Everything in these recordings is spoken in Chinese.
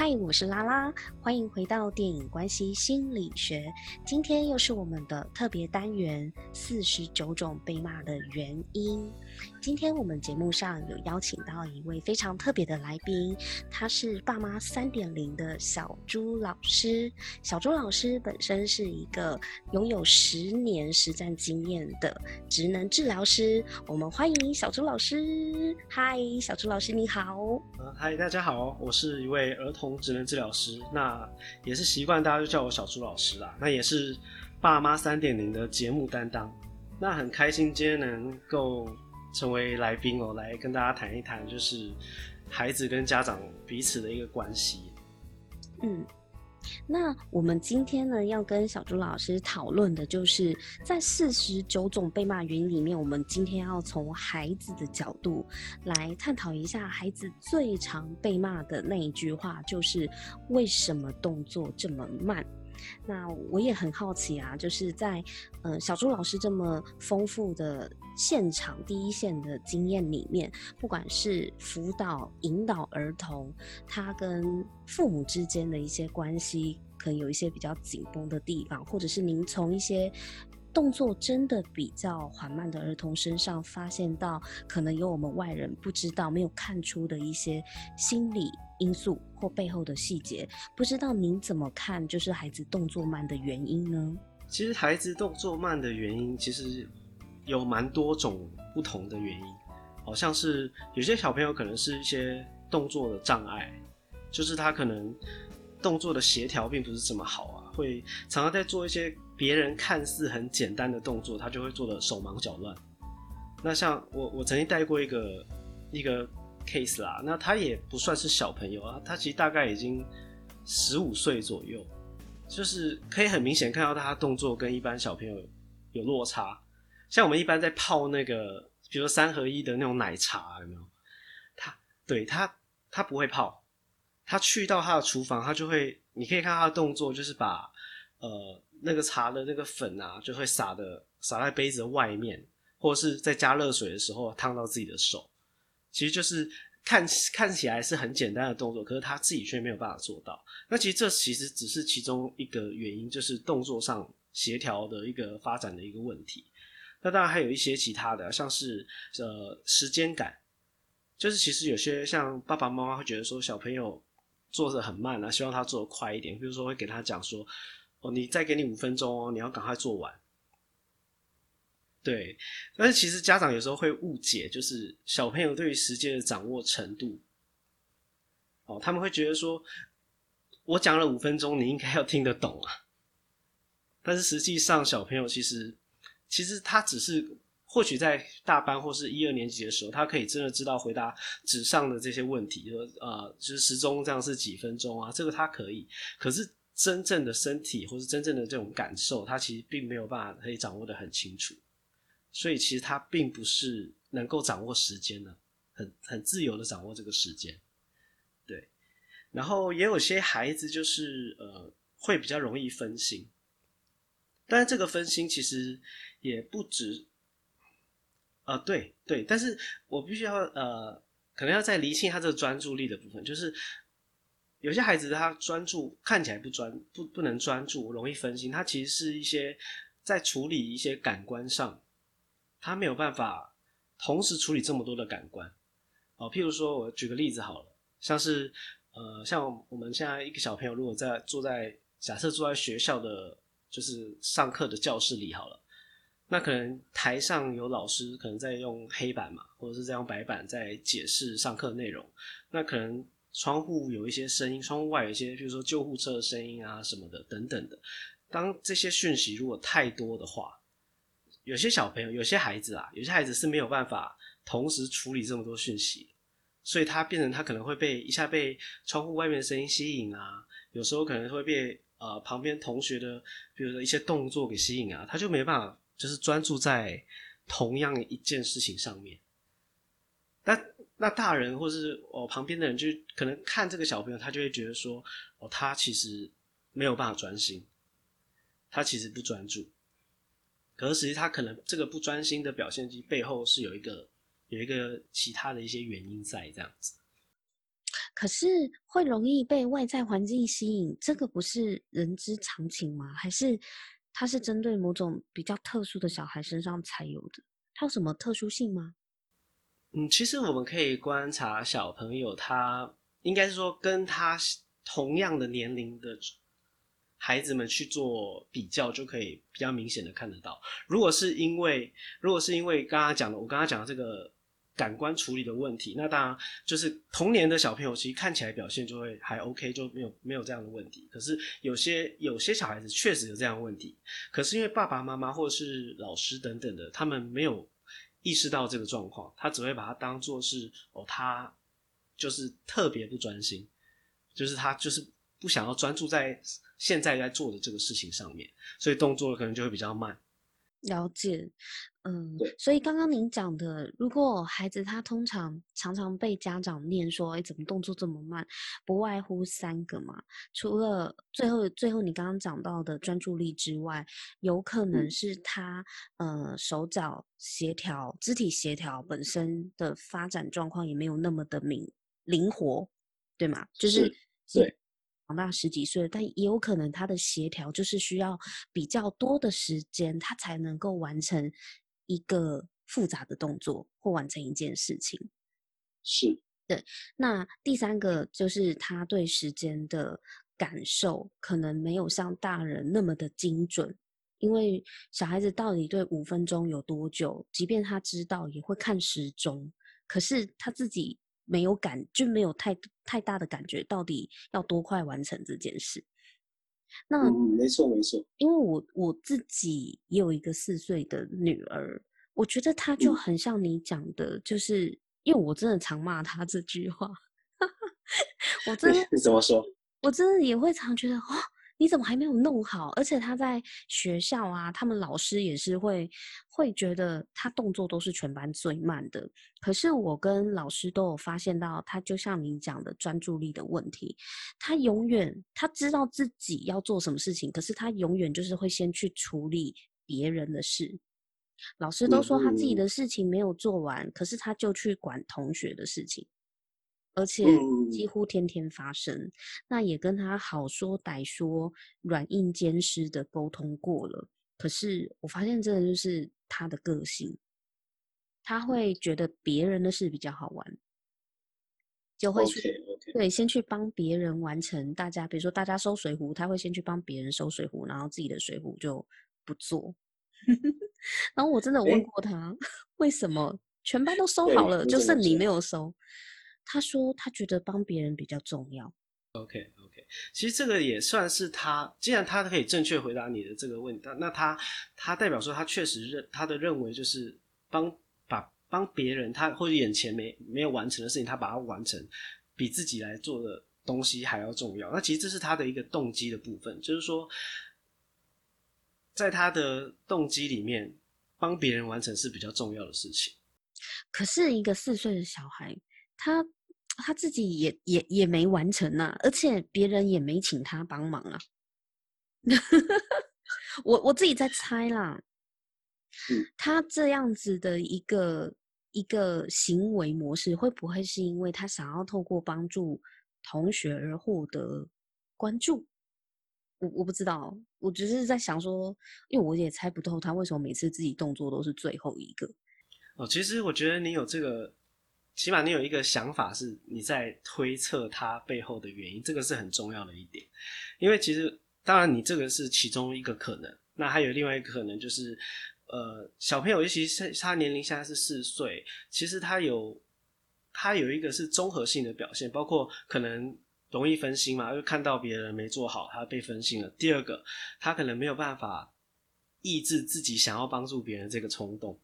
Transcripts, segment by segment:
嗨，我是拉拉，欢迎回到电影关系心理学。今天又是我们的特别单元——四十九种被骂的原因。今天我们节目上有邀请到一位非常特别的来宾，他是爸妈三点零的小朱老师。小朱老师本身是一个拥有十年实战经验的职能治疗师。我们欢迎小朱老师。嗨，小朱老师你好。嗨，大家好，我是一位儿童职能治疗师。那也是习惯大家就叫我小朱老师啦。那也是爸妈三点零的节目担当。那很开心今天能够。成为来宾哦，来跟大家谈一谈，就是孩子跟家长彼此的一个关系。嗯，那我们今天呢，要跟小朱老师讨论的，就是在四十九种被骂原因里面，我们今天要从孩子的角度来探讨一下，孩子最常被骂的那一句话，就是为什么动作这么慢？那我也很好奇啊，就是在呃小朱老师这么丰富的现场第一线的经验里面，不管是辅导引导儿童，他跟父母之间的一些关系，可能有一些比较紧绷的地方，或者是您从一些动作真的比较缓慢的儿童身上，发现到可能有我们外人不知道、没有看出的一些心理因素或背后的细节，不知道您怎么看？就是孩子动作慢的原因呢？其实孩子动作慢的原因，其实有蛮多种不同的原因。好像是有些小朋友可能是一些动作的障碍，就是他可能动作的协调并不是这么好啊，会常常在做一些别人看似很简单的动作，他就会做的手忙脚乱。那像我，我曾经带过一个一个。case 啦，那他也不算是小朋友啊，他其实大概已经十五岁左右，就是可以很明显看到他的动作跟一般小朋友有落差。像我们一般在泡那个，比如说三合一的那种奶茶，有没有？他对他他不会泡，他去到他的厨房，他就会，你可以看他的动作，就是把呃那个茶的那个粉啊，就会洒的洒在杯子的外面，或者是在加热水的时候烫到自己的手。其实就是看看起来是很简单的动作，可是他自己却没有办法做到。那其实这其实只是其中一个原因，就是动作上协调的一个发展的一个问题。那当然还有一些其他的，像是呃时间感，就是其实有些像爸爸妈妈会觉得说小朋友做的很慢啊，希望他做的快一点，比如说会给他讲说，哦，你再给你五分钟哦，你要赶快做完。对，但是其实家长有时候会误解，就是小朋友对于时间的掌握程度，哦，他们会觉得说，我讲了五分钟，你应该要听得懂啊。但是实际上，小朋友其实，其实他只是或许在大班或是一二年级的时候，他可以真的知道回答纸上的这些问题，说呃，就是时钟这样是几分钟啊，这个他可以。可是真正的身体或是真正的这种感受，他其实并没有办法可以掌握得很清楚。所以其实他并不是能够掌握时间的，很很自由的掌握这个时间，对。然后也有些孩子就是呃会比较容易分心，但是这个分心其实也不止，呃对对，但是我必须要呃可能要再厘清他这个专注力的部分，就是有些孩子他专注看起来不专不不能专注，容易分心，他其实是一些在处理一些感官上。他没有办法同时处理这么多的感官，哦，譬如说，我举个例子好了，像是，呃，像我们现在一个小朋友，如果在坐在假设坐在学校的，就是上课的教室里好了，那可能台上有老师可能在用黑板嘛，或者是在用白板在解释上课内容，那可能窗户有一些声音，窗户外有一些，譬如说救护车的声音啊什么的等等的，当这些讯息如果太多的话。有些小朋友，有些孩子啊，有些孩子是没有办法同时处理这么多讯息，所以他变成他可能会被一下被窗户外面的声音吸引啊，有时候可能会被呃旁边同学的比如说一些动作给吸引啊，他就没办法就是专注在同样一件事情上面。那那大人或是哦旁边的人就可能看这个小朋友，他就会觉得说哦，他其实没有办法专心，他其实不专注。可是实际他可能这个不专心的表现机背后是有一个有一个其他的一些原因在这样子。可是会容易被外在环境吸引，这个不是人之常情吗？还是它是针对某种比较特殊的小孩身上才有的？它有什么特殊性吗？嗯，其实我们可以观察小朋友，他应该是说跟他同样的年龄的孩子们去做比较，就可以比较明显的看得到。如果是因为，如果是因为刚刚讲的，我刚刚讲的这个感官处理的问题，那当然就是童年的小朋友其实看起来表现就会还 OK，就没有没有这样的问题。可是有些有些小孩子确实有这样的问题，可是因为爸爸妈妈或者是老师等等的，他们没有。意识到这个状况，他只会把它当做是哦，他就是特别不专心，就是他就是不想要专注在现在在做的这个事情上面，所以动作可能就会比较慢。了解，嗯，对，所以刚刚您讲的，如果孩子他通常常常被家长念说，哎，怎么动作这么慢？不外乎三个嘛，除了最后最后你刚刚讲到的专注力之外，有可能是他、嗯、呃手脚协调、肢体协调本身的发展状况也没有那么的敏灵活，对吗？就是，是对。长大十几岁，但也有可能他的协调就是需要比较多的时间，他才能够完成一个复杂的动作或完成一件事情。是，对。那第三个就是他对时间的感受可能没有像大人那么的精准，因为小孩子到底对五分钟有多久，即便他知道也会看时钟，可是他自己。没有感，就没有太太大的感觉，到底要多快完成这件事？那、嗯、没错没错，因为我我自己也有一个四岁的女儿，我觉得她就很像你讲的，嗯、就是因为我真的常骂她这句话，我真的你怎么说？我真的也会常觉得哦。你怎么还没有弄好？而且他在学校啊，他们老师也是会会觉得他动作都是全班最慢的。可是我跟老师都有发现到，他就像你讲的专注力的问题，他永远他知道自己要做什么事情，可是他永远就是会先去处理别人的事。老师都说他自己的事情没有做完，可是他就去管同学的事情。而且几乎天天发生，嗯、那也跟他好说歹说、软硬兼施的沟通过了。可是我发现，这就是他的个性，他会觉得别人的事比较好玩，就会去 okay, okay. 对先去帮别人完成。大家比如说大家收水壶，他会先去帮别人收水壶，然后自己的水壶就不做。然后我真的问过他，欸、为什么全班都收好了，就剩你没有收？他说：“他觉得帮别人比较重要。” OK OK，其实这个也算是他，既然他可以正确回答你的这个问题，那他他代表说他确实认他的认为就是帮把帮别人，他或者眼前没没有完成的事情，他把它完成，比自己来做的东西还要重要。那其实这是他的一个动机的部分，就是说，在他的动机里面，帮别人完成是比较重要的事情。可是一个四岁的小孩。他他自己也也也没完成呐、啊，而且别人也没请他帮忙啊。我我自己在猜啦，嗯、他这样子的一个一个行为模式，会不会是因为他想要透过帮助同学而获得关注？我我不知道，我只是在想说，因为我也猜不透他为什么每次自己动作都是最后一个。哦，其实我觉得你有这个。起码你有一个想法，是你在推测它背后的原因，这个是很重要的一点。因为其实，当然你这个是其中一个可能，那还有另外一个可能就是，呃，小朋友尤其是他年龄现在是四岁，其实他有他有一个是综合性的表现，包括可能容易分心嘛，就看到别人没做好，他被分心了。第二个，他可能没有办法抑制自己想要帮助别人这个冲动。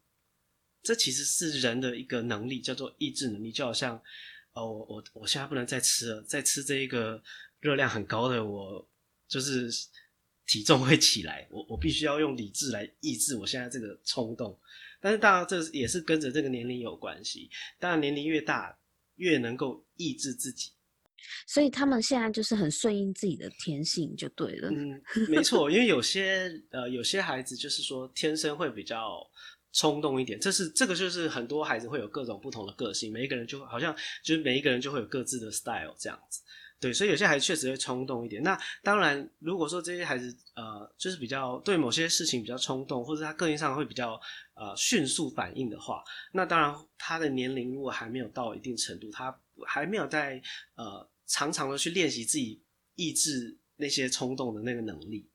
这其实是人的一个能力，叫做意志能力。就好像，哦，我我我现在不能再吃了，再吃这一个热量很高的，我就是体重会起来。我我必须要用理智来抑制我现在这个冲动。但是当然，这也是跟着这个年龄有关系。当然，年龄越大，越能够抑制自己。所以他们现在就是很顺应自己的天性，就对了。嗯，没错，因为有些呃有些孩子就是说天生会比较。冲动一点。这是这个就是很多孩子会有各种不同的个性，每一个人就好像就是每一个人就会有各自的 style 这样子。对，所以有些孩子确实会冲动一点。那当然，如果说这些孩子呃，就是比较对某些事情比较冲动，或者他个性上会比较呃迅速反应的话，那当然他的年龄如果还没有到一定程度，他还没有在呃常常的去练习自己抑制那些冲动的那个能力，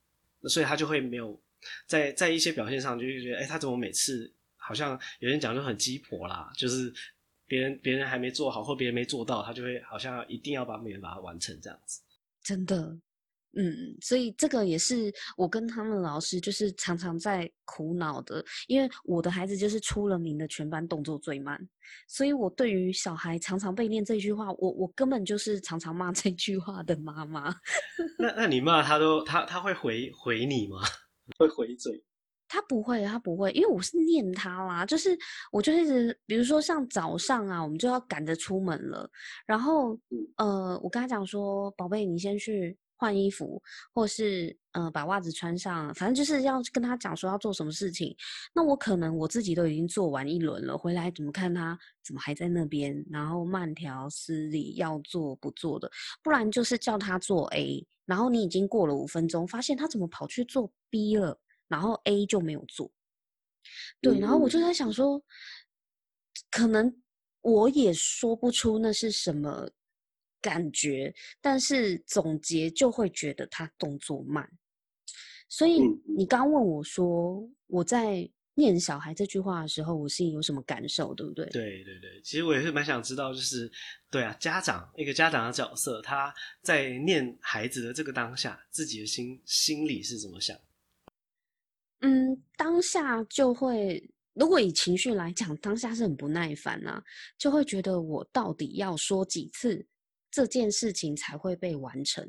所以他就会没有在在一些表现上就是觉得，哎，他怎么每次好像有人讲就很鸡婆啦，就是。别人别人还没做好，或别人没做到，他就会好像一定要把别人把它完成这样子。真的，嗯，所以这个也是我跟他们老师就是常常在苦恼的，因为我的孩子就是出了名的全班动作最慢，所以我对于小孩常常被念这句话，我我根本就是常常骂这句话的妈妈。那那你骂他都他他会回回你吗？会回嘴？他不会，他不会，因为我是念他啦，就是我就一直，比如说像早上啊，我们就要赶着出门了，然后呃，我跟他讲说，宝贝，你先去换衣服，或是呃把袜子穿上，反正就是要跟他讲说要做什么事情。那我可能我自己都已经做完一轮了，回来怎么看他怎么还在那边，然后慢条斯理要做不做的，不然就是叫他做 A，然后你已经过了五分钟，发现他怎么跑去做 B 了。然后 A 就没有做，对，然后我就在想说，嗯、可能我也说不出那是什么感觉，但是总结就会觉得他动作慢。所以你刚问我说，我在念小孩这句话的时候，我心里有什么感受，对不对？对对对，其实我也是蛮想知道，就是对啊，家长一个家长的角色，他在念孩子的这个当下，自己的心心里是怎么想？嗯，当下就会，如果以情绪来讲，当下是很不耐烦啊，就会觉得我到底要说几次这件事情才会被完成？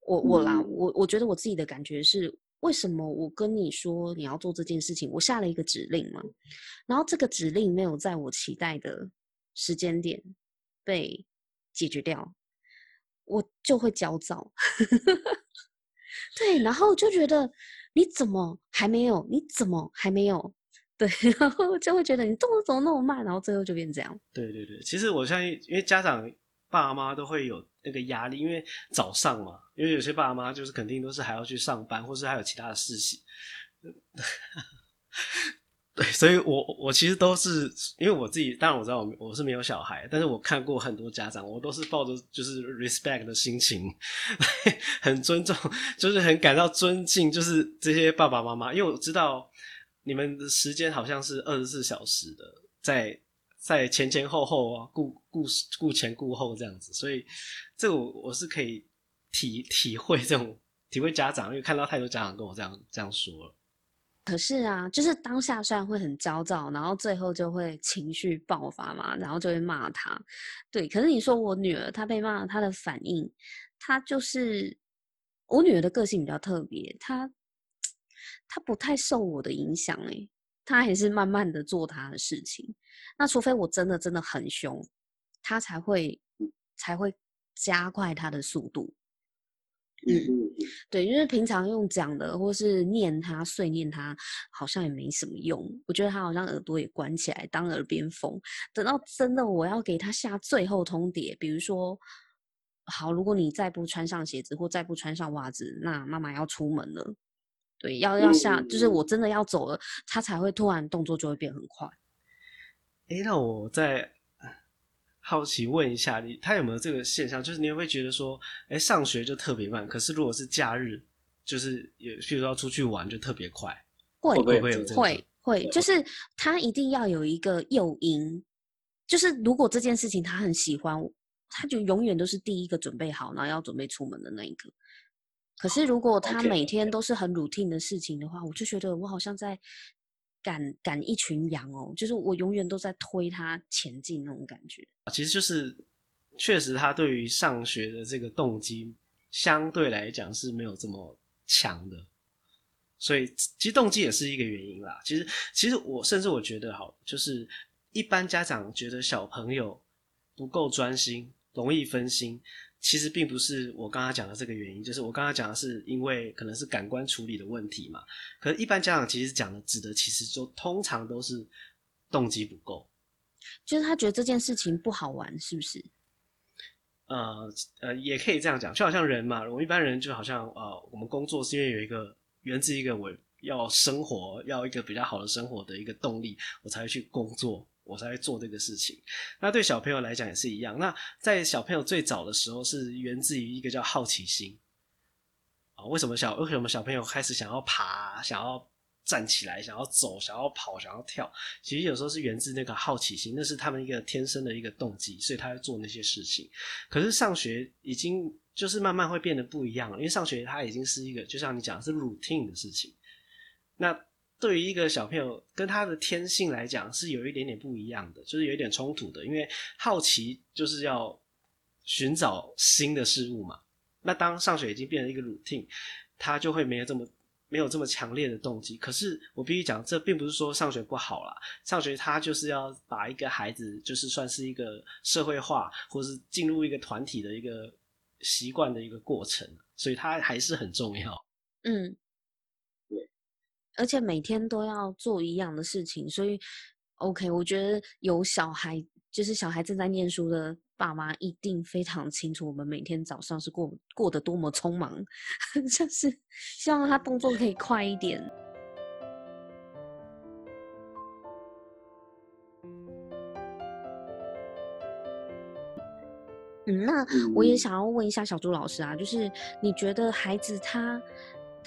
我我啦，我我觉得我自己的感觉是，为什么我跟你说你要做这件事情，我下了一个指令嘛，然后这个指令没有在我期待的时间点被解决掉，我就会焦躁。对，然后就觉得。你怎么还没有？你怎么还没有？对，然后就会觉得你动作怎么那么慢，然后最后就变这样。对对对，其实我相信，因为家长爸妈都会有那个压力，因为早上嘛，因为有些爸妈就是肯定都是还要去上班，或是还有其他的事情。对，所以我我其实都是因为我自己，当然我知道我我是没有小孩，但是我看过很多家长，我都是抱着就是 respect 的心情，很尊重，就是很感到尊敬，就是这些爸爸妈妈，因为我知道你们的时间好像是二十四小时的，在在前前后后啊，顾顾顾前顾后这样子，所以这个我我是可以体体会这种体会家长，因为看到太多家长跟我这样这样说了。可是啊，就是当下虽然会很焦躁，然后最后就会情绪爆发嘛，然后就会骂他。对，可是你说我女儿她被骂，她的反应，她就是我女儿的个性比较特别，她她不太受我的影响，诶，她还是慢慢的做她的事情。那除非我真的真的很凶，他才会才会加快他的速度。嗯，对，因为平常用讲的或是念他碎念他，好像也没什么用。我觉得他好像耳朵也关起来当耳边风。等到真的我要给他下最后通牒，比如说，好，如果你再不穿上鞋子或再不穿上袜子，那妈妈要出门了。对，要要下，就是我真的要走了，他才会突然动作就会变很快。哎，那我再。好奇问一下你，他有没有这个现象？就是你会不会觉得说，哎，上学就特别慢，可是如果是假日，就是也譬如说要出去玩就特别快，会会不会有这个？会会，就是他一定要有一个诱因，就是如果这件事情他很喜欢，他就永远都是第一个准备好，然后要准备出门的那一个。可是如果他每天都是很 routine 的事情的话，我就觉得我好像在。赶赶一群羊哦，就是我永远都在推他前进那种感觉。其实就是，确实他对于上学的这个动机相对来讲是没有这么强的，所以其实动机也是一个原因啦。其实，其实我甚至我觉得，好，就是一般家长觉得小朋友不够专心，容易分心，其实并不是我刚刚讲的这个原因，就是我刚刚讲的是因为可能是感官处理的问题嘛。可是，一般家长其实讲的指的其实就通常都是动机不够，就是他觉得这件事情不好玩，是不是？呃呃，也可以这样讲，就好像人嘛，我们一般人就好像呃，我们工作是因为有一个源自一个我要生活，要一个比较好的生活的一个动力，我才会去工作。我才会做这个事情。那对小朋友来讲也是一样。那在小朋友最早的时候，是源自于一个叫好奇心啊。为什么小为什么小朋友开始想要爬、想要站起来、想要走、想要跑、想要跳？其实有时候是源自那个好奇心，那是他们一个天生的一个动机，所以他会做那些事情。可是上学已经就是慢慢会变得不一样了，因为上学它已经是一个，就像你讲是 routine 的事情。那对于一个小朋友跟他的天性来讲是有一点点不一样的，就是有一点冲突的。因为好奇就是要寻找新的事物嘛。那当上学已经变成一个 routine，他就会没有这么没有这么强烈的动机。可是我必须讲，这并不是说上学不好啦。上学他就是要把一个孩子，就是算是一个社会化，或是进入一个团体的一个习惯的一个过程，所以他还是很重要。嗯。而且每天都要做一样的事情，所以，OK，我觉得有小孩，就是小孩正在念书的爸妈，一定非常清楚我们每天早上是过过得多么匆忙，就是希望他动作可以快一点。嗯，那我也想要问一下小朱老师啊，就是你觉得孩子他？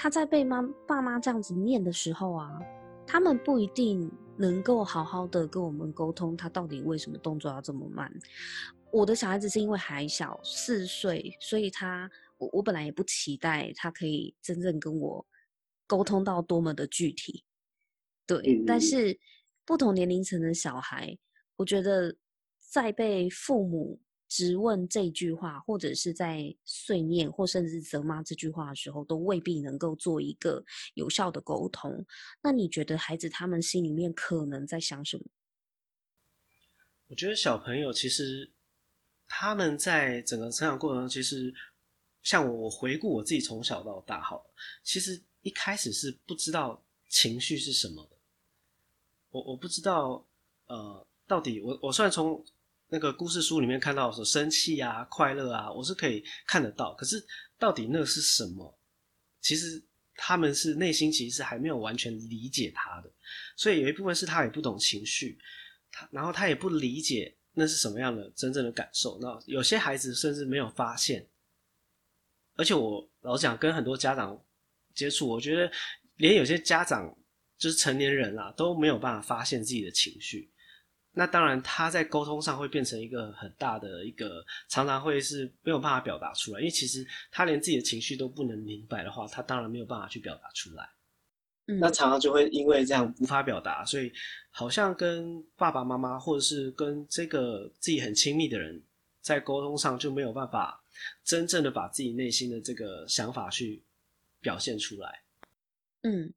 他在被妈爸妈这样子念的时候啊，他们不一定能够好好的跟我们沟通，他到底为什么动作要这么慢。我的小孩子是因为还小，四岁，所以他我我本来也不期待他可以真正跟我沟通到多么的具体，对。但是不同年龄层的小孩，我觉得在被父母。质问这句话，或者是在碎念，或甚至责骂这句话的时候，都未必能够做一个有效的沟通。那你觉得孩子他们心里面可能在想什么？我觉得小朋友其实他们在整个成长过程中，其实像我，我回顾我自己从小到大，好，其实一开始是不知道情绪是什么的。我我不知道，呃，到底我我虽然从。那个故事书里面看到说生气啊、快乐啊，我是可以看得到。可是到底那是什么？其实他们是内心其实还没有完全理解他的，所以有一部分是他也不懂情绪，他然后他也不理解那是什么样的真正的感受。那有些孩子甚至没有发现，而且我老实讲跟很多家长接触，我觉得连有些家长就是成年人啦都没有办法发现自己的情绪。那当然，他在沟通上会变成一个很大的一个，常常会是没有办法表达出来，因为其实他连自己的情绪都不能明白的话，他当然没有办法去表达出来。嗯，那常常就会因为这样无法表达，所以好像跟爸爸妈妈或者是跟这个自己很亲密的人在沟通上就没有办法真正的把自己内心的这个想法去表现出来。嗯，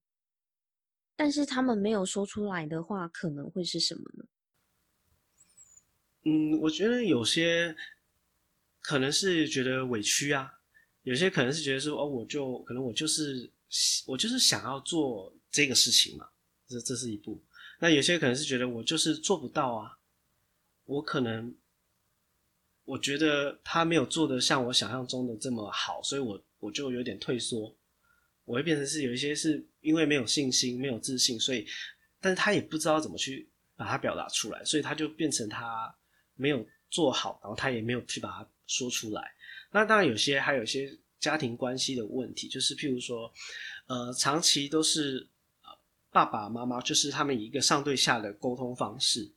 但是他们没有说出来的话，可能会是什么呢？嗯，我觉得有些可能是觉得委屈啊，有些可能是觉得说哦，我就可能我就是我就是想要做这个事情嘛，这这是一步。那有些可能是觉得我就是做不到啊，我可能我觉得他没有做的像我想象中的这么好，所以我我就有点退缩，我会变成是有一些是因为没有信心、没有自信，所以但是他也不知道怎么去把它表达出来，所以他就变成他。没有做好，然后他也没有去把它说出来。那当然有些还有一些家庭关系的问题，就是譬如说，呃，长期都是爸爸妈妈就是他们一个上对下的沟通方式，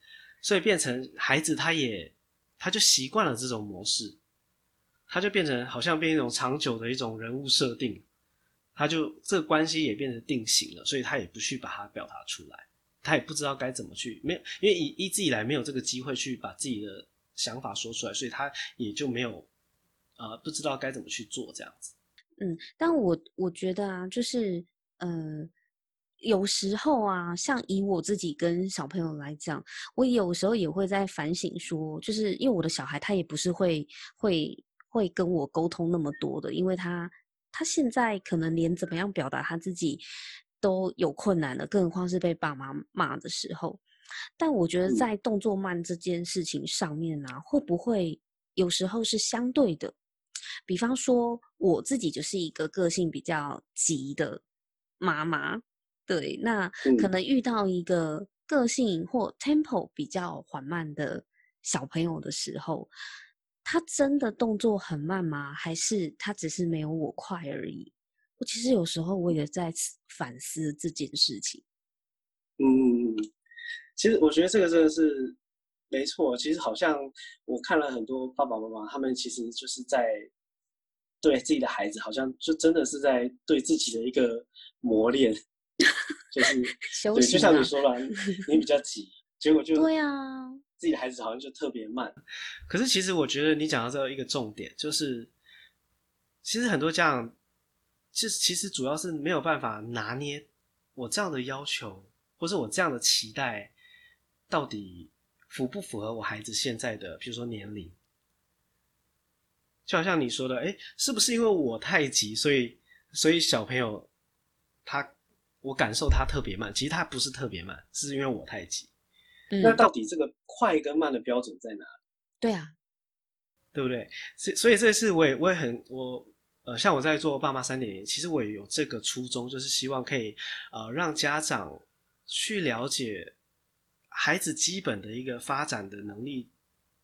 所以变成孩子他也他就习惯了这种模式，他就变成好像变一种长久的一种人物设定，他就这个关系也变成定型了，所以他也不去把它表达出来。他也不知道该怎么去，没有，因为一一直以来没有这个机会去把自己的想法说出来，所以他也就没有，呃，不知道该怎么去做这样子。嗯，但我我觉得啊，就是呃，有时候啊，像以我自己跟小朋友来讲，我有时候也会在反省说，就是因为我的小孩他也不是会会。会跟我沟通那么多的，因为他他现在可能连怎么样表达他自己都有困难了，更何况是被爸妈骂的时候。但我觉得在动作慢这件事情上面呢、啊，会不会有时候是相对的？比方说我自己就是一个个性比较急的妈妈，对，那可能遇到一个个性或 tempo 比较缓慢的小朋友的时候，他真的动作很慢吗？还是他只是没有我快而已？我其实有时候我也在反思这件事情。嗯，其实我觉得这个真的是没错。其实好像我看了很多爸爸妈妈，他们其实就是在对自己的孩子，好像就真的是在对自己的一个磨练，就是 对，就像你说了，你比较 急，结果就对啊。自己的孩子好像就特别慢，可是其实我觉得你讲到这一个重点就是，其实很多家长，其实其实主要是没有办法拿捏我这样的要求，或者我这样的期待，到底符不符合我孩子现在的，比如说年龄，就好像你说的，哎，是不是因为我太急，所以所以小朋友他我感受他特别慢，其实他不是特别慢，是因为我太急。嗯、那到底这个快跟慢的标准在哪里？对啊，对不对？所以所以这次我也我也很我呃，像我在做爸妈三点零，其实我也有这个初衷，就是希望可以呃让家长去了解孩子基本的一个发展的能力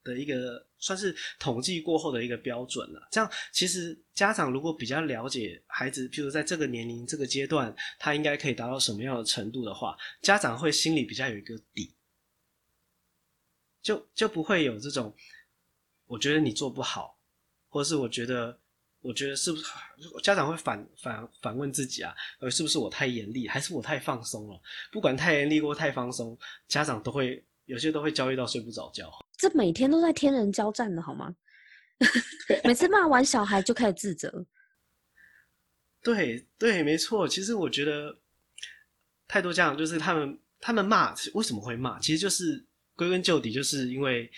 的一个算是统计过后的一个标准了。这样其实家长如果比较了解孩子，譬如在这个年龄这个阶段，他应该可以达到什么样的程度的话，家长会心里比较有一个底。就就不会有这种，我觉得你做不好，或是我觉得，我觉得是不是家长会反反反问自己啊？呃，是不是我太严厉，还是我太放松了？不管太严厉或太放松，家长都会有些都会焦虑到睡不着觉。这每天都在天人交战的好吗？每次骂完小孩就开始自责。对对，没错。其实我觉得太多家长就是他们他们骂为什么会骂？其实就是。归根究底，就是因为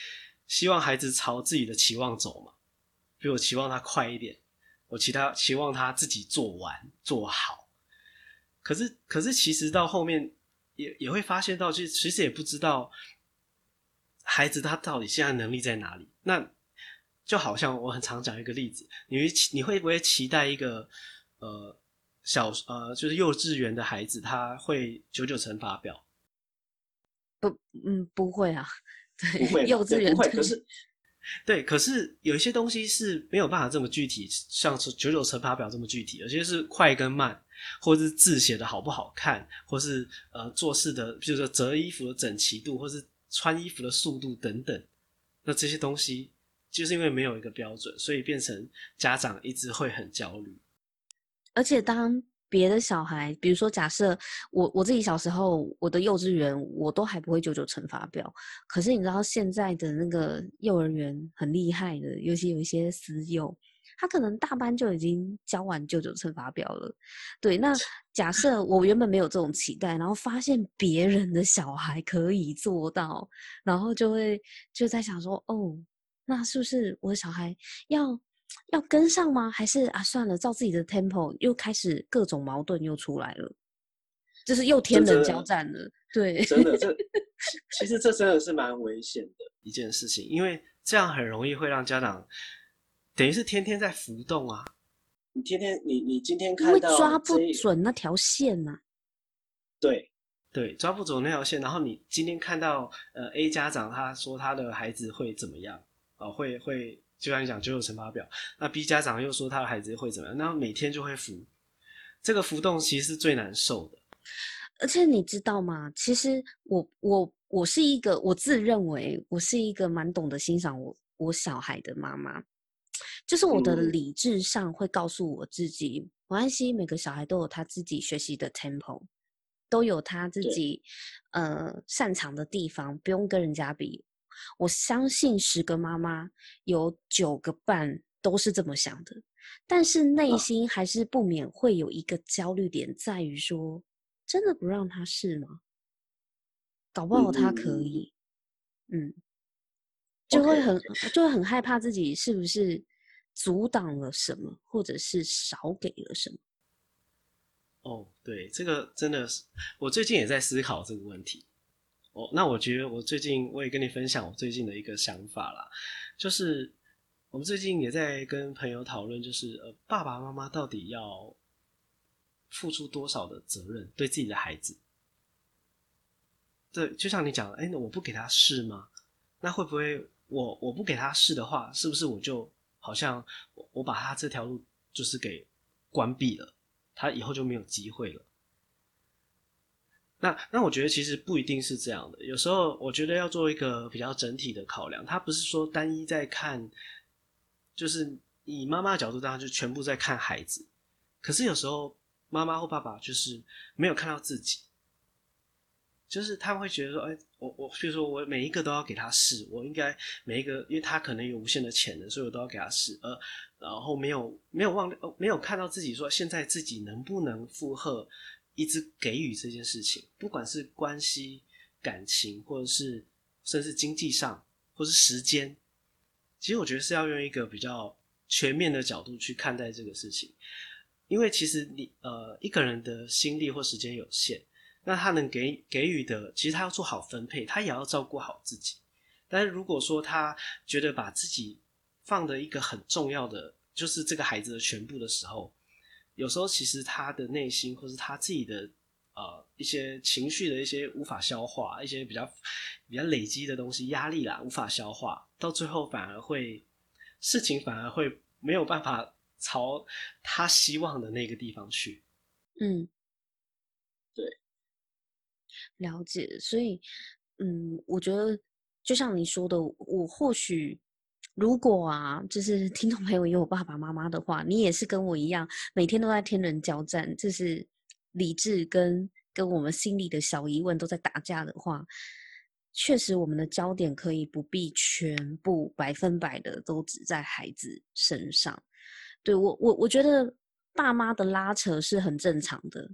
希望孩子朝自己的期望走嘛。比如我期望他快一点，我其他期望他自己做完做好。可是，可是其实到后面也也会发现到，其实其实也不知道孩子他到底现在能力在哪里。那就好像我很常讲一个例子，你会你会不会期待一个呃小呃就是幼稚园的孩子他会九九乘法表？不，嗯，不会啊，对，不会，幼稚园不会。可是，对，可是有一些东西是没有办法这么具体，像九九乘法表这么具体，有些是快跟慢，或是字写的好不好看，或是呃做事的，比如说折衣服的整齐度，或是穿衣服的速度等等。那这些东西就是因为没有一个标准，所以变成家长一直会很焦虑，而且当。别的小孩，比如说，假设我我自己小时候，我的幼稚园我都还不会九九乘法表。可是你知道现在的那个幼儿园很厉害的，尤其有一些私幼，他可能大班就已经教完九九乘法表了。对，那假设我原本没有这种期待，然后发现别人的小孩可以做到，然后就会就在想说，哦，那是不是我的小孩要？要跟上吗？还是啊，算了，照自己的 tempo，又开始各种矛盾又出来了，就是又天人交战了。对，真的，这 其实这真的是蛮危险的一件事情，因为这样很容易会让家长等于是天天在浮动啊。你天天，你你今天看到抓不准那条线呐、啊。对对，抓不准那条线，然后你今天看到呃 A 家长他说他的孩子会怎么样啊、呃？会会。就像你讲九九乘法表，那 B 家长又说他的孩子会怎么样？那每天就会浮，这个浮动其实是最难受的。而且你知道吗？其实我我我是一个，我自认为我是一个蛮懂得欣赏我我小孩的妈妈，就是我的理智上会告诉我自己，没关系，每个小孩都有他自己学习的 tempo，都有他自己呃擅长的地方，不用跟人家比。我相信十个妈妈有九个半都是这么想的，但是内心还是不免会有一个焦虑点，在于说，真的不让他试吗？搞不好他可以，嗯，嗯，就会很就会很害怕自己是不是阻挡了什么，或者是少给了什么？哦，对，这个真的是我最近也在思考这个问题。哦，那我觉得我最近我也跟你分享我最近的一个想法啦，就是我们最近也在跟朋友讨论，就是呃，爸爸妈妈到底要付出多少的责任对自己的孩子？对，就像你讲的，哎，那我不给他试吗？那会不会我我不给他试的话，是不是我就好像我我把他这条路就是给关闭了，他以后就没有机会了？那那我觉得其实不一定是这样的，有时候我觉得要做一个比较整体的考量，他不是说单一在看，就是以妈妈的角度，当然就全部在看孩子，可是有时候妈妈或爸爸就是没有看到自己，就是他们会觉得说，哎，我我比如说我每一个都要给他试，我应该每一个，因为他可能有无限的潜能，所以我都要给他试，呃，然后没有没有忘没有看到自己说现在自己能不能负荷。一直给予这件事情，不管是关系、感情，或者是甚至经济上，或是时间，其实我觉得是要用一个比较全面的角度去看待这个事情。因为其实你呃一个人的心力或时间有限，那他能给给予的，其实他要做好分配，他也要照顾好自己。但是如果说他觉得把自己放的一个很重要的，就是这个孩子的全部的时候，有时候其实他的内心或是他自己的呃一些情绪的一些无法消化，一些比较比较累积的东西，压力啦无法消化，到最后反而会事情反而会没有办法朝他希望的那个地方去。嗯，对，了解。所以，嗯，我觉得就像你说的，我或许。如果啊，就是听众朋友也有爸爸妈妈的话，你也是跟我一样，每天都在天人交战，就是理智跟跟我们心里的小疑问都在打架的话，确实我们的焦点可以不必全部百分百的都只在孩子身上。对，我我我觉得爸妈的拉扯是很正常的，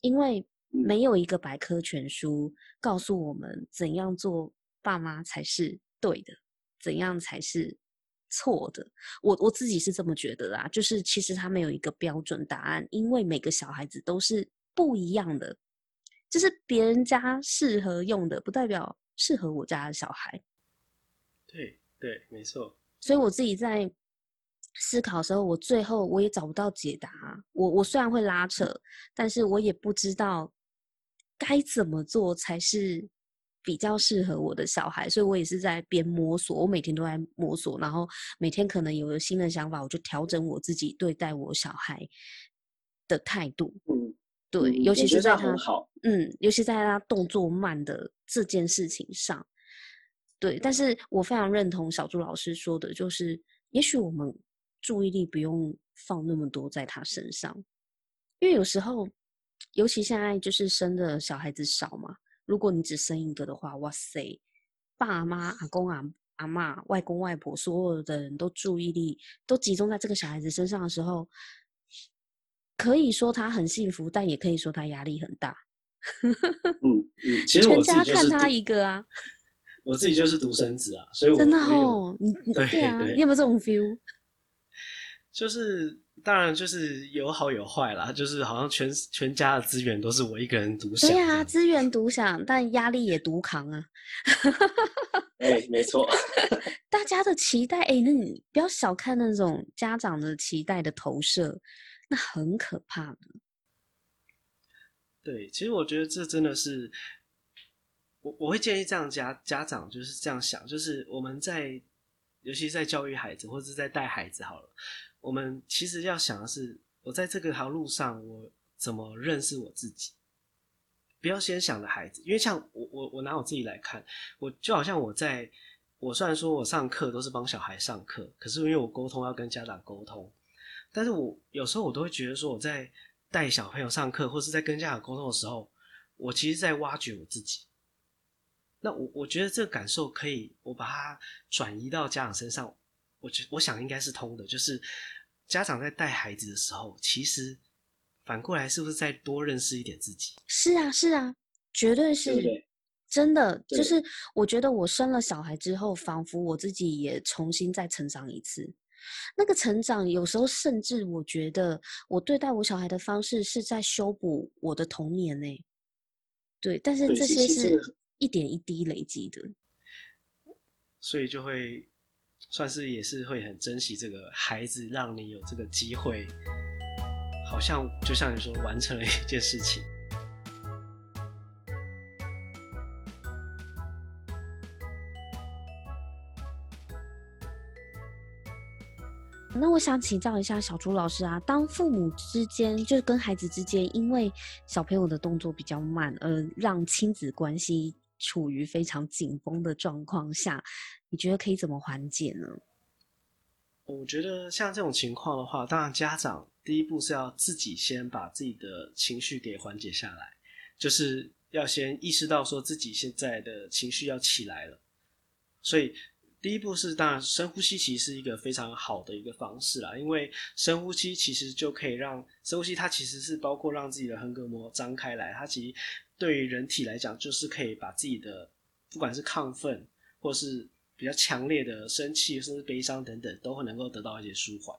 因为没有一个百科全书告诉我们怎样做爸妈才是对的，怎样才是。错的，我我自己是这么觉得啦，就是其实他没有一个标准答案，因为每个小孩子都是不一样的，就是别人家适合用的，不代表适合我家的小孩。对对，没错。所以我自己在思考的时候，我最后我也找不到解答。我我虽然会拉扯，但是我也不知道该怎么做才是。比较适合我的小孩，所以我也是在边摸索。我每天都在摸索，然后每天可能有了新的想法，我就调整我自己对待我小孩的态度。嗯，对，嗯、尤其是在他嗯，尤其在他动作慢的这件事情上，对。但是我非常认同小朱老师说的，就是也许我们注意力不用放那么多在他身上，因为有时候，尤其现在就是生的小孩子少嘛。如果你只生一个的话，哇塞，爸妈、阿公、阿阿嬷、外公外婆，所有的人都注意力都集中在这个小孩子身上的时候，可以说他很幸福，但也可以说他压力很大。嗯嗯，其实我全家看他一个啊，我自己就是独生子啊，所以我真的哦，你对啊，你有没有这种 feel？就是。当然，就是有好有坏啦，就是好像全全家的资源都是我一个人独享。对、啊，资源独享，但压力也独扛啊。哎，没错。大家的期待，哎，那你不要小看那种家长的期待的投射，那很可怕的。对，其实我觉得这真的是，我我会建议这样家家长就是这样想，就是我们在，尤其在教育孩子或者是在带孩子好了。我们其实要想的是，我在这个条路上，我怎么认识我自己？不要先想着孩子，因为像我，我，我拿我自己来看，我就好像我在，我虽然说我上课都是帮小孩上课，可是因为我沟通要跟家长沟通，但是我有时候我都会觉得说，我在带小朋友上课或是在跟家长沟通的时候，我其实在挖掘我自己。那我我觉得这个感受可以，我把它转移到家长身上。我觉我想应该是通的，就是家长在带孩子的时候，其实反过来是不是再多认识一点自己？是啊，是啊，绝对是，对对真的。就是我觉得我生了小孩之后，仿佛我自己也重新再成长一次。那个成长有时候甚至我觉得，我对待我小孩的方式是在修补我的童年呢。对，但是这些是一点一滴累积的，所以就会算是也是会很珍惜这个孩子，让你有这个机会，好像就像你说完成了一件事情。那我想请教一下小朱老师啊，当父母之间就是跟孩子之间，因为小朋友的动作比较慢，而让亲子关系处于非常紧绷的状况下，你觉得可以怎么缓解呢？我觉得像这种情况的话，当然家长第一步是要自己先把自己的情绪给缓解下来，就是要先意识到说自己现在的情绪要起来了，所以。第一步是，当然深呼吸其实是一个非常好的一个方式啦，因为深呼吸其实就可以让深呼吸，它其实是包括让自己的横膈膜张开来，它其实对于人体来讲，就是可以把自己的不管是亢奋或是比较强烈的生气，甚至悲伤等等，都会能够得到一些舒缓。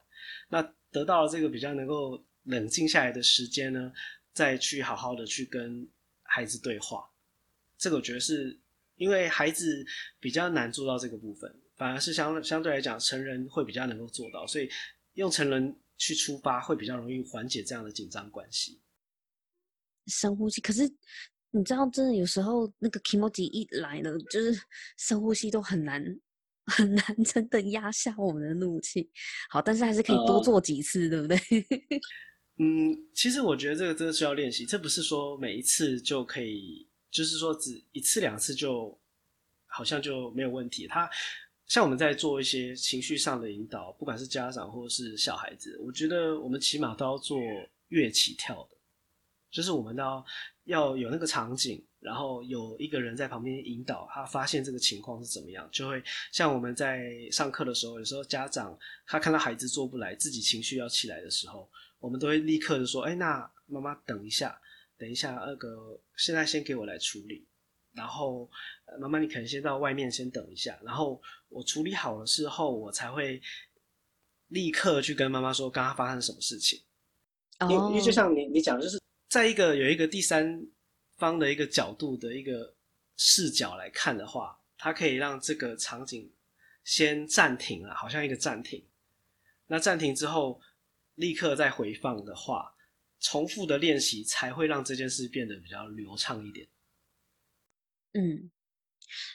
那得到了这个比较能够冷静下来的时间呢，再去好好的去跟孩子对话，这个我觉得是。因为孩子比较难做到这个部分，反而是相相对来讲，成人会比较能够做到，所以用成人去出发会比较容易缓解这样的紧张关系。深呼吸，可是你知道，真的有时候那个 kimoji 一来了，就是深呼吸都很难 很难真的压下我们的怒气。好，但是还是可以多做几次，呃、对不对？嗯，其实我觉得这个真的需要练习，这不是说每一次就可以。就是说，只一次两次就好像就没有问题。他像我们在做一些情绪上的引导，不管是家长或是小孩子，我觉得我们起码都要做跃起跳的，就是我们要要有那个场景，然后有一个人在旁边引导他，发现这个情况是怎么样，就会像我们在上课的时候，有时候家长他看到孩子做不来，自己情绪要起来的时候，我们都会立刻的说：“哎，那妈妈等一下。”等一下，那个现在先给我来处理，然后妈妈你可能先到外面先等一下，然后我处理好了之后，我才会立刻去跟妈妈说刚刚发生什么事情。因为、oh. 因为就像你你讲，就是在一个有一个第三方的一个角度的一个视角来看的话，它可以让这个场景先暂停了，好像一个暂停。那暂停之后，立刻再回放的话。重复的练习才会让这件事变得比较流畅一点。嗯，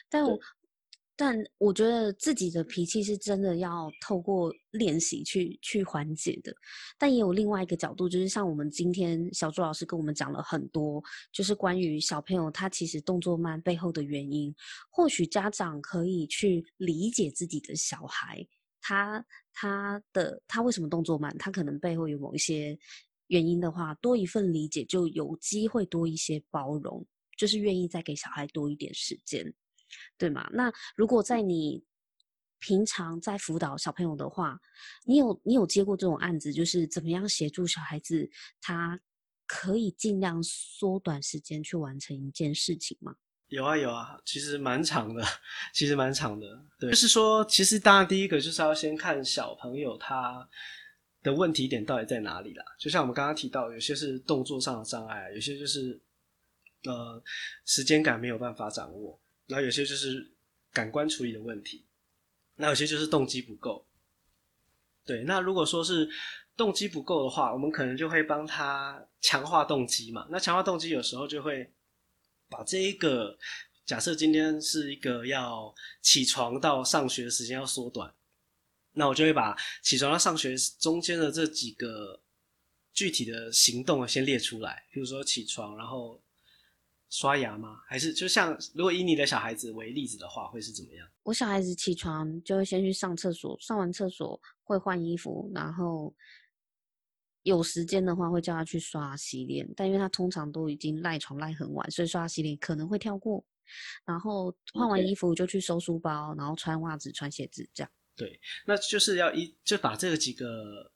但我但我觉得自己的脾气是真的要透过练习去去缓解的。但也有另外一个角度，就是像我们今天小朱老师跟我们讲了很多，就是关于小朋友他其实动作慢背后的原因。或许家长可以去理解自己的小孩，他他的他为什么动作慢，他可能背后有某一些。原因的话，多一份理解，就有机会多一些包容，就是愿意再给小孩多一点时间，对吗？那如果在你平常在辅导小朋友的话，你有你有接过这种案子，就是怎么样协助小孩子，他可以尽量缩短时间去完成一件事情吗？有啊有啊，其实蛮长的，其实蛮长的，对，就是说，其实当然第一个就是要先看小朋友他。的问题点到底在哪里啦？就像我们刚刚提到，有些是动作上的障碍，有些就是呃时间感没有办法掌握，然后有些就是感官处理的问题，那有些就是动机不够。对，那如果说是动机不够的话，我们可能就会帮他强化动机嘛。那强化动机有时候就会把这一个假设今天是一个要起床到上学的时间要缩短。那我就会把起床到上学中间的这几个具体的行动先列出来，比如说起床，然后刷牙吗？还是就像如果以你的小孩子为例子的话，会是怎么样？我小孩子起床就会先去上厕所，上完厕所会换衣服，然后有时间的话会叫他去刷洗脸，但因为他通常都已经赖床赖很晚，所以刷洗脸可能会跳过。然后换完衣服就去收书包.然后穿袜子、穿鞋子这样。对，那就是要一就把这个几个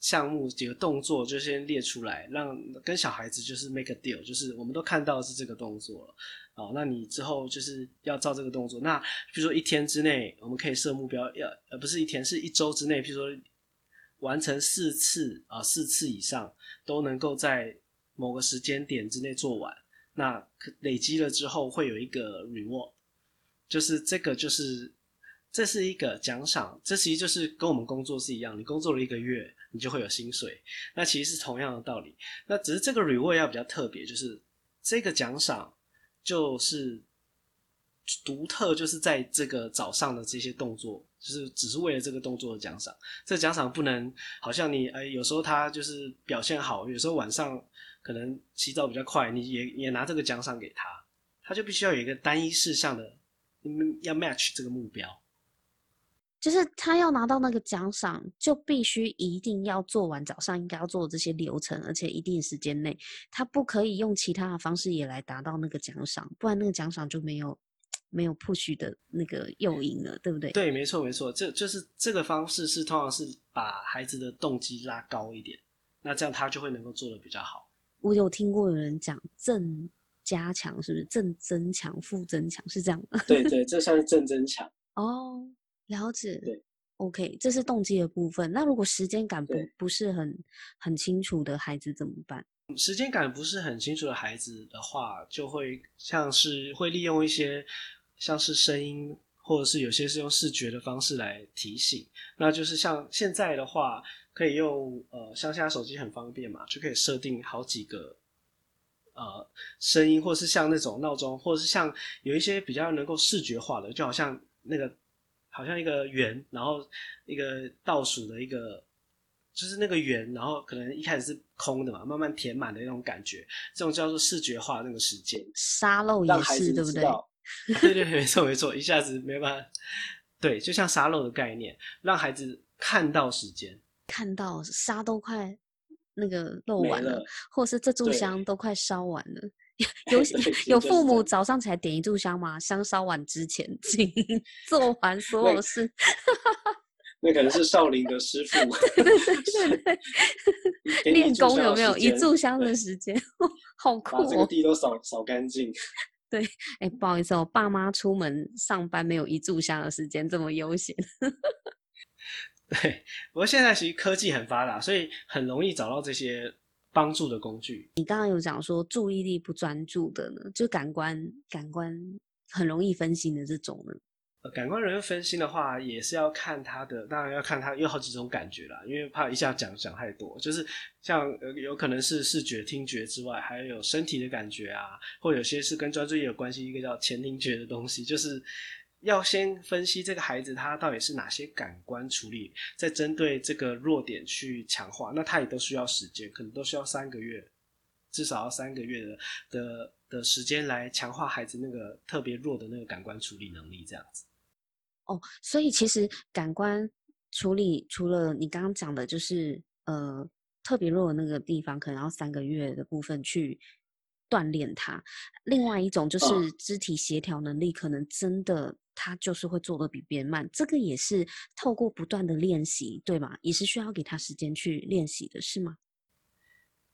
项目几个动作就先列出来，让跟小孩子就是 make a deal，就是我们都看到是这个动作了，哦，那你之后就是要照这个动作。那比如说一天之内，我们可以设目标，要呃不是一天，是一周之内，比如说完成四次啊，四次以上都能够在某个时间点之内做完。那累积了之后会有一个 reward，就是这个就是。这是一个奖赏，这其实就是跟我们工作是一样，你工作了一个月，你就会有薪水。那其实是同样的道理，那只是这个 reward 要比较特别，就是这个奖赏就是独特，就是在这个早上的这些动作，就是只是为了这个动作的奖赏。这奖赏不能好像你哎，有时候他就是表现好，有时候晚上可能洗澡比较快，你也也拿这个奖赏给他，他就必须要有一个单一事项的，要 match 这个目标。就是他要拿到那个奖赏，就必须一定要做完早上应该要做的这些流程，而且一定时间内，他不可以用其他的方式也来达到那个奖赏，不然那个奖赏就没有没有 push 的那个诱因了，对不对？对，没错没错，这就是这个方式是通常是把孩子的动机拉高一点，那这样他就会能够做的比较好。我有听过有人讲正加强，是不是正增强、负增强是这样的？对对，这算是正增强哦。了解，对，OK，这是动机的部分。那如果时间感不不是很很清楚的孩子怎么办？时间感不是很清楚的孩子的话，就会像是会利用一些像是声音，或者是有些是用视觉的方式来提醒。那就是像现在的话，可以用呃，像现在手机很方便嘛，就可以设定好几个呃声音，或者是像那种闹钟，或者是像有一些比较能够视觉化的，就好像那个。好像一个圆，然后一个倒数的一个，就是那个圆，然后可能一开始是空的嘛，慢慢填满的那种感觉，这种叫做视觉化那个时间。沙漏也是，对不对？对对，没错没错，一下子没办法。对，就像沙漏的概念，让孩子看到时间，看到沙都快那个漏完了，了或者是这炷香都快烧完了。有有父母早上起来点一炷香吗？香烧完之前，请做完所有事。那可能是少林的师傅。对对对对，练功有没有一炷香的时间？好酷哦！把这个地都扫扫干净。对，哎、欸，不好意思，我爸妈出门上班没有一炷香的时间这么悠闲。对，不过现在其实科技很发达，所以很容易找到这些。帮助的工具。你刚刚有讲说注意力不专注的呢，就感官感官很容易分心的这种呢？呃，感官容易分心的话，也是要看他的，当然要看他有好几种感觉啦，因为怕一下讲讲太多，就是像呃有可能是视觉、听觉之外，还有身体的感觉啊，或有些是跟专注力有关系，一个叫前庭觉的东西，就是。要先分析这个孩子他到底是哪些感官处理，再针对这个弱点去强化，那他也都需要时间，可能都需要三个月，至少要三个月的的的时间来强化孩子那个特别弱的那个感官处理能力，这样子。哦，所以其实感官处理除了你刚刚讲的，就是呃特别弱的那个地方，可能要三个月的部分去锻炼他。另外一种就是肢体协调能力，可能真的。他就是会做的比别人慢，这个也是透过不断的练习，对吗？也是需要给他时间去练习的，是吗？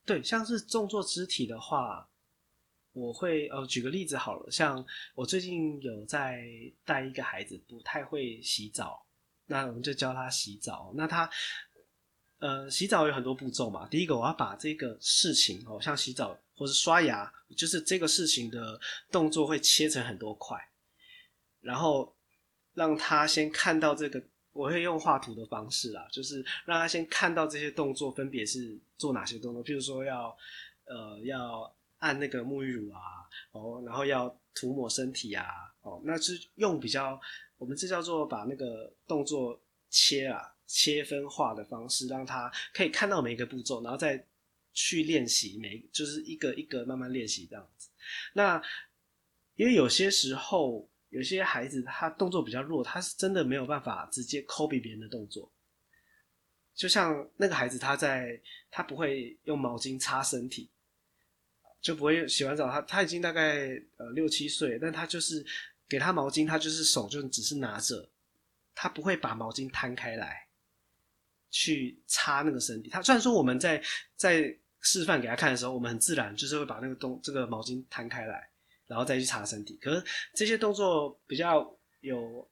对，像是动作肢体的话，我会呃举个例子好了，像我最近有在带一个孩子，不太会洗澡，那我们就教他洗澡。那他呃洗澡有很多步骤嘛，第一个我要把这个事情哦，像洗澡或是刷牙，就是这个事情的动作会切成很多块。然后让他先看到这个，我会用画图的方式啦，就是让他先看到这些动作分别是做哪些动作，譬如说要呃要按那个沐浴乳啊，哦，然后要涂抹身体啊，哦，那是用比较我们这叫做把那个动作切啊切分化的方式，让他可以看到每一个步骤，然后再去练习每就是一个一个慢慢练习这样子。那因为有些时候。有些孩子他动作比较弱，他是真的没有办法直接 copy 别人的动作。就像那个孩子，他在他不会用毛巾擦身体，就不会洗完澡，他他已经大概呃六七岁，但他就是给他毛巾，他就是手就只是拿着，他不会把毛巾摊开来，去擦那个身体。他虽然说我们在在示范给他看的时候，我们很自然就是会把那个东这个毛巾摊开来，然后再去擦身体。可是这些动作比较有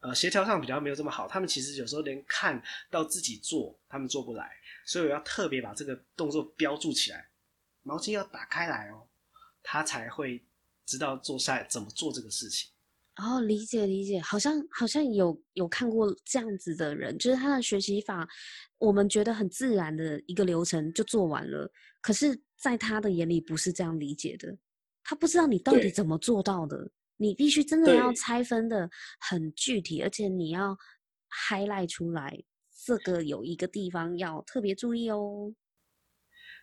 呃协调上比较没有这么好，他们其实有时候连看到自己做，他们做不来，所以我要特别把这个动作标注起来，毛巾要打开来哦，他才会知道做下怎么做这个事情。哦，理解理解，好像好像有有看过这样子的人，就是他的学习法，我们觉得很自然的一个流程就做完了，可是在他的眼里不是这样理解的，他不知道你到底怎么做到的，你必须真的要拆分的很具体，而且你要 highlight 出来，这个有一个地方要特别注意哦。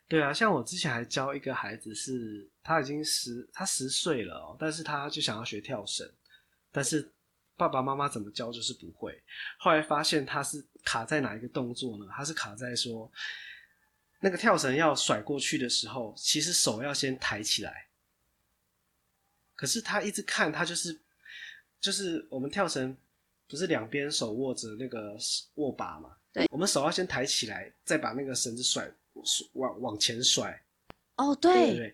对啊，像我之前还教一个孩子是，是他已经十他十岁了哦，但是他就想要学跳绳。但是爸爸妈妈怎么教就是不会。后来发现他是卡在哪一个动作呢？他是卡在说，那个跳绳要甩过去的时候，其实手要先抬起来。可是他一直看，他就是就是我们跳绳不是两边手握着那个握把嘛？对，我们手要先抬起来，再把那个绳子甩往往前甩。哦，对对对对。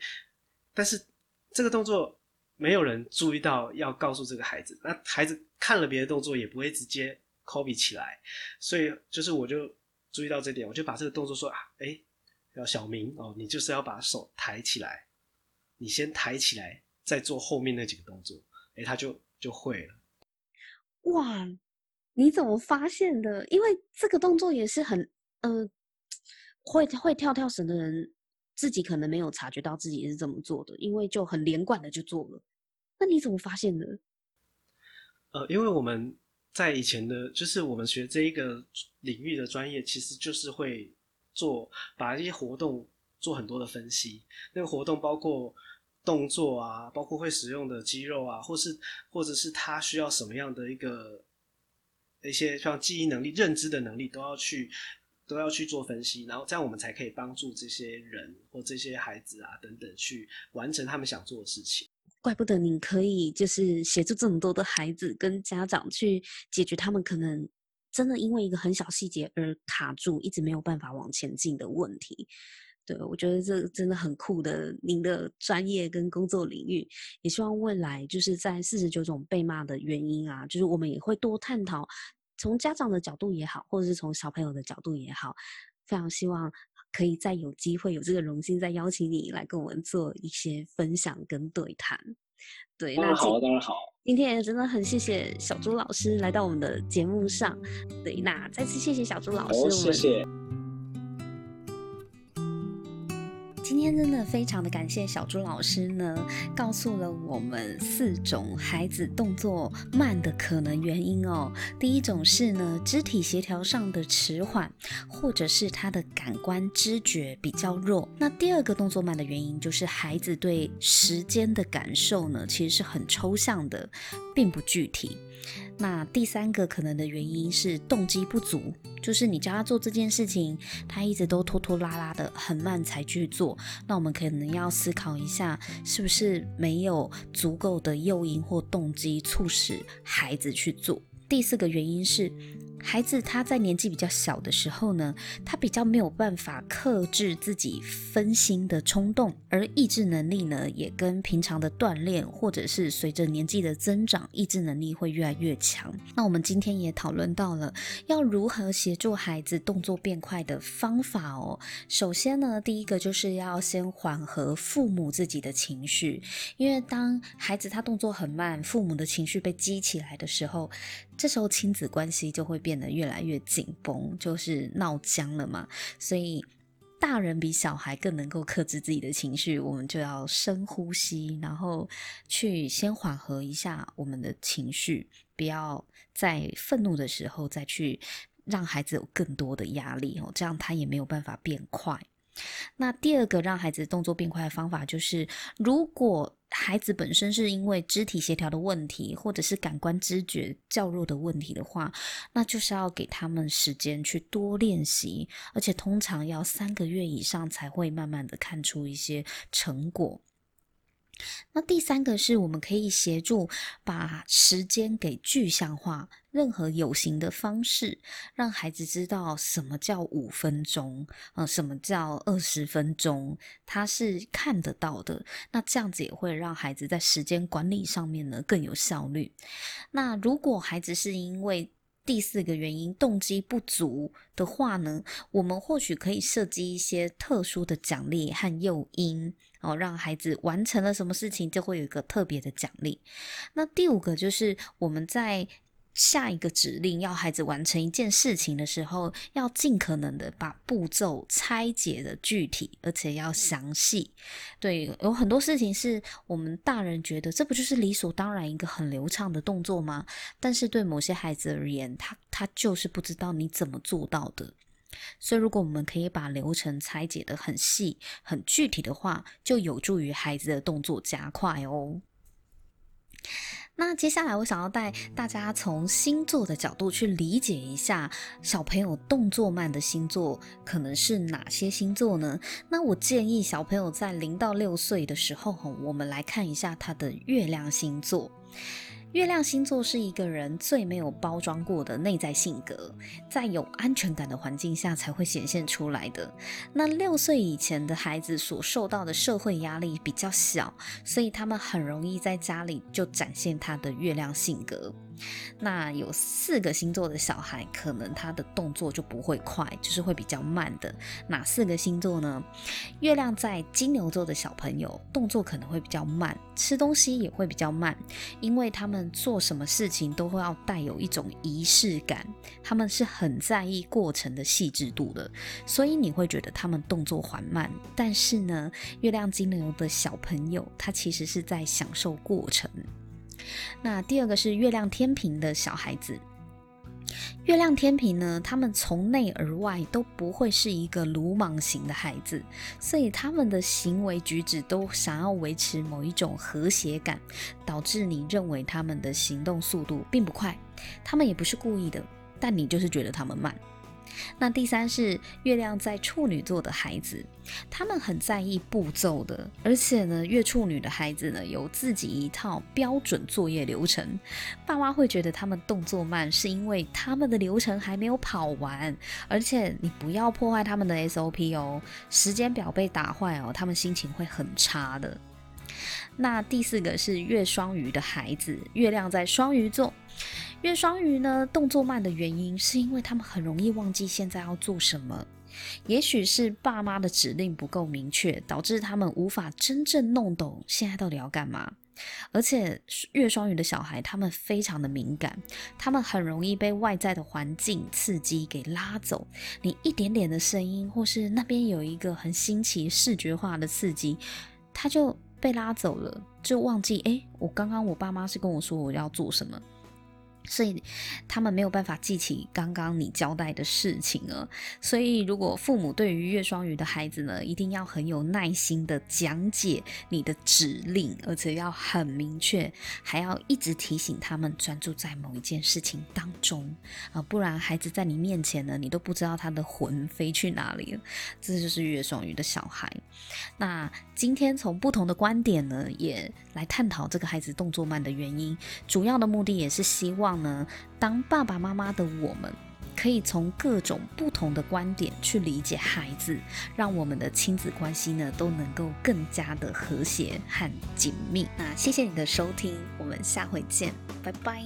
但是这个动作。没有人注意到要告诉这个孩子，那孩子看了别的动作也不会直接 copy 起来，所以就是我就注意到这点，我就把这个动作说啊，哎，要小明哦，你就是要把手抬起来，你先抬起来，再做后面那几个动作，哎，他就就会了。哇，你怎么发现的？因为这个动作也是很呃，会会跳跳绳的人。自己可能没有察觉到自己是这么做的，因为就很连贯的就做了。那你怎么发现的？呃，因为我们在以前的，就是我们学这一个领域的专业，其实就是会做把一些活动做很多的分析。那个活动包括动作啊，包括会使用的肌肉啊，或是或者是他需要什么样的一个一些像记忆能力、认知的能力，都要去。都要去做分析，然后这样我们才可以帮助这些人或这些孩子啊等等去完成他们想做的事情。怪不得你可以就是协助这么多的孩子跟家长去解决他们可能真的因为一个很小细节而卡住，一直没有办法往前进的问题。对，我觉得这真的很酷的，您的专业跟工作领域，也希望未来就是在四十九种被骂的原因啊，就是我们也会多探讨。从家长的角度也好，或者是从小朋友的角度也好，非常希望可以再有机会有这个荣幸，再邀请你来跟我们做一些分享跟对谈。对，当然好，当然好。今天也真的很谢谢小朱老师来到我们的节目上。对，那再次谢谢小朱老师，哦、谢谢。今天真的非常的感谢小朱老师呢，告诉了我们四种孩子动作慢的可能原因哦。第一种是呢，肢体协调上的迟缓，或者是他的感官知觉比较弱。那第二个动作慢的原因就是孩子对时间的感受呢，其实是很抽象的，并不具体。那第三个可能的原因是动机不足，就是你教他做这件事情，他一直都拖拖拉拉的，很慢才去做。那我们可能要思考一下，是不是没有足够的诱因或动机促使孩子去做。第四个原因是，孩子他在年纪比较小的时候呢，他比较没有办法克制自己分心的冲动，而意志能力呢，也跟平常的锻炼或者是随着年纪的增长，意志能力会越来越强。那我们今天也讨论到了要如何协助孩子动作变快的方法哦。首先呢，第一个就是要先缓和父母自己的情绪，因为当孩子他动作很慢，父母的情绪被激起来的时候，这时候亲子关系就会变得越来越紧绷，就是闹僵了嘛。所以大人比小孩更能够克制自己的情绪，我们就要深呼吸，然后去先缓和一下我们的情绪，不要在愤怒的时候再去让孩子有更多的压力哦，这样他也没有办法变快。那第二个让孩子动作变快的方法就是，如果孩子本身是因为肢体协调的问题，或者是感官知觉较弱的问题的话，那就是要给他们时间去多练习，而且通常要三个月以上才会慢慢的看出一些成果。那第三个是我们可以协助把时间给具象化，任何有形的方式，让孩子知道什么叫五分钟，呃，什么叫二十分钟，他是看得到的。那这样子也会让孩子在时间管理上面呢更有效率。那如果孩子是因为第四个原因，动机不足的话呢，我们或许可以设计一些特殊的奖励和诱因，哦，让孩子完成了什么事情就会有一个特别的奖励。那第五个就是我们在。下一个指令要孩子完成一件事情的时候，要尽可能的把步骤拆解的具体，而且要详细。对，有很多事情是我们大人觉得这不就是理所当然一个很流畅的动作吗？但是对某些孩子而言，他他就是不知道你怎么做到的。所以，如果我们可以把流程拆解得很细、很具体的话，就有助于孩子的动作加快哦。那接下来，我想要带大家从星座的角度去理解一下小朋友动作慢的星座可能是哪些星座呢？那我建议小朋友在零到六岁的时候，我们来看一下他的月亮星座。月亮星座是一个人最没有包装过的内在性格，在有安全感的环境下才会显现出来的。那六岁以前的孩子所受到的社会压力比较小，所以他们很容易在家里就展现他的月亮性格。那有四个星座的小孩，可能他的动作就不会快，就是会比较慢的。哪四个星座呢？月亮在金牛座的小朋友，动作可能会比较慢，吃东西也会比较慢，因为他们做什么事情都会要带有一种仪式感，他们是很在意过程的细致度的，所以你会觉得他们动作缓慢。但是呢，月亮金牛的小朋友，他其实是在享受过程。那第二个是月亮天平的小孩子，月亮天平呢，他们从内而外都不会是一个鲁莽型的孩子，所以他们的行为举止都想要维持某一种和谐感，导致你认为他们的行动速度并不快，他们也不是故意的，但你就是觉得他们慢。那第三是月亮在处女座的孩子，他们很在意步骤的，而且呢，月处女的孩子呢，有自己一套标准作业流程。爸妈会觉得他们动作慢，是因为他们的流程还没有跑完，而且你不要破坏他们的 SOP 哦，时间表被打坏哦，他们心情会很差的。那第四个是月双鱼的孩子，月亮在双鱼座。月双鱼呢，动作慢的原因是因为他们很容易忘记现在要做什么，也许是爸妈的指令不够明确，导致他们无法真正弄懂现在到底要干嘛。而且月双鱼的小孩，他们非常的敏感，他们很容易被外在的环境刺激给拉走。你一点点的声音，或是那边有一个很新奇视觉化的刺激，他就被拉走了，就忘记诶，我刚刚我爸妈是跟我说我要做什么。所以他们没有办法记起刚刚你交代的事情了。所以如果父母对于月双鱼的孩子呢，一定要很有耐心的讲解你的指令，而且要很明确，还要一直提醒他们专注在某一件事情当中啊，不然孩子在你面前呢，你都不知道他的魂飞去哪里了。这就是月双鱼的小孩。那今天从不同的观点呢，也来探讨这个孩子动作慢的原因，主要的目的也是希望呢，当爸爸妈妈的我们，可以从各种不同的观点去理解孩子，让我们的亲子关系呢都能够更加的和谐和紧密。那谢谢你的收听，我们下回见，拜拜。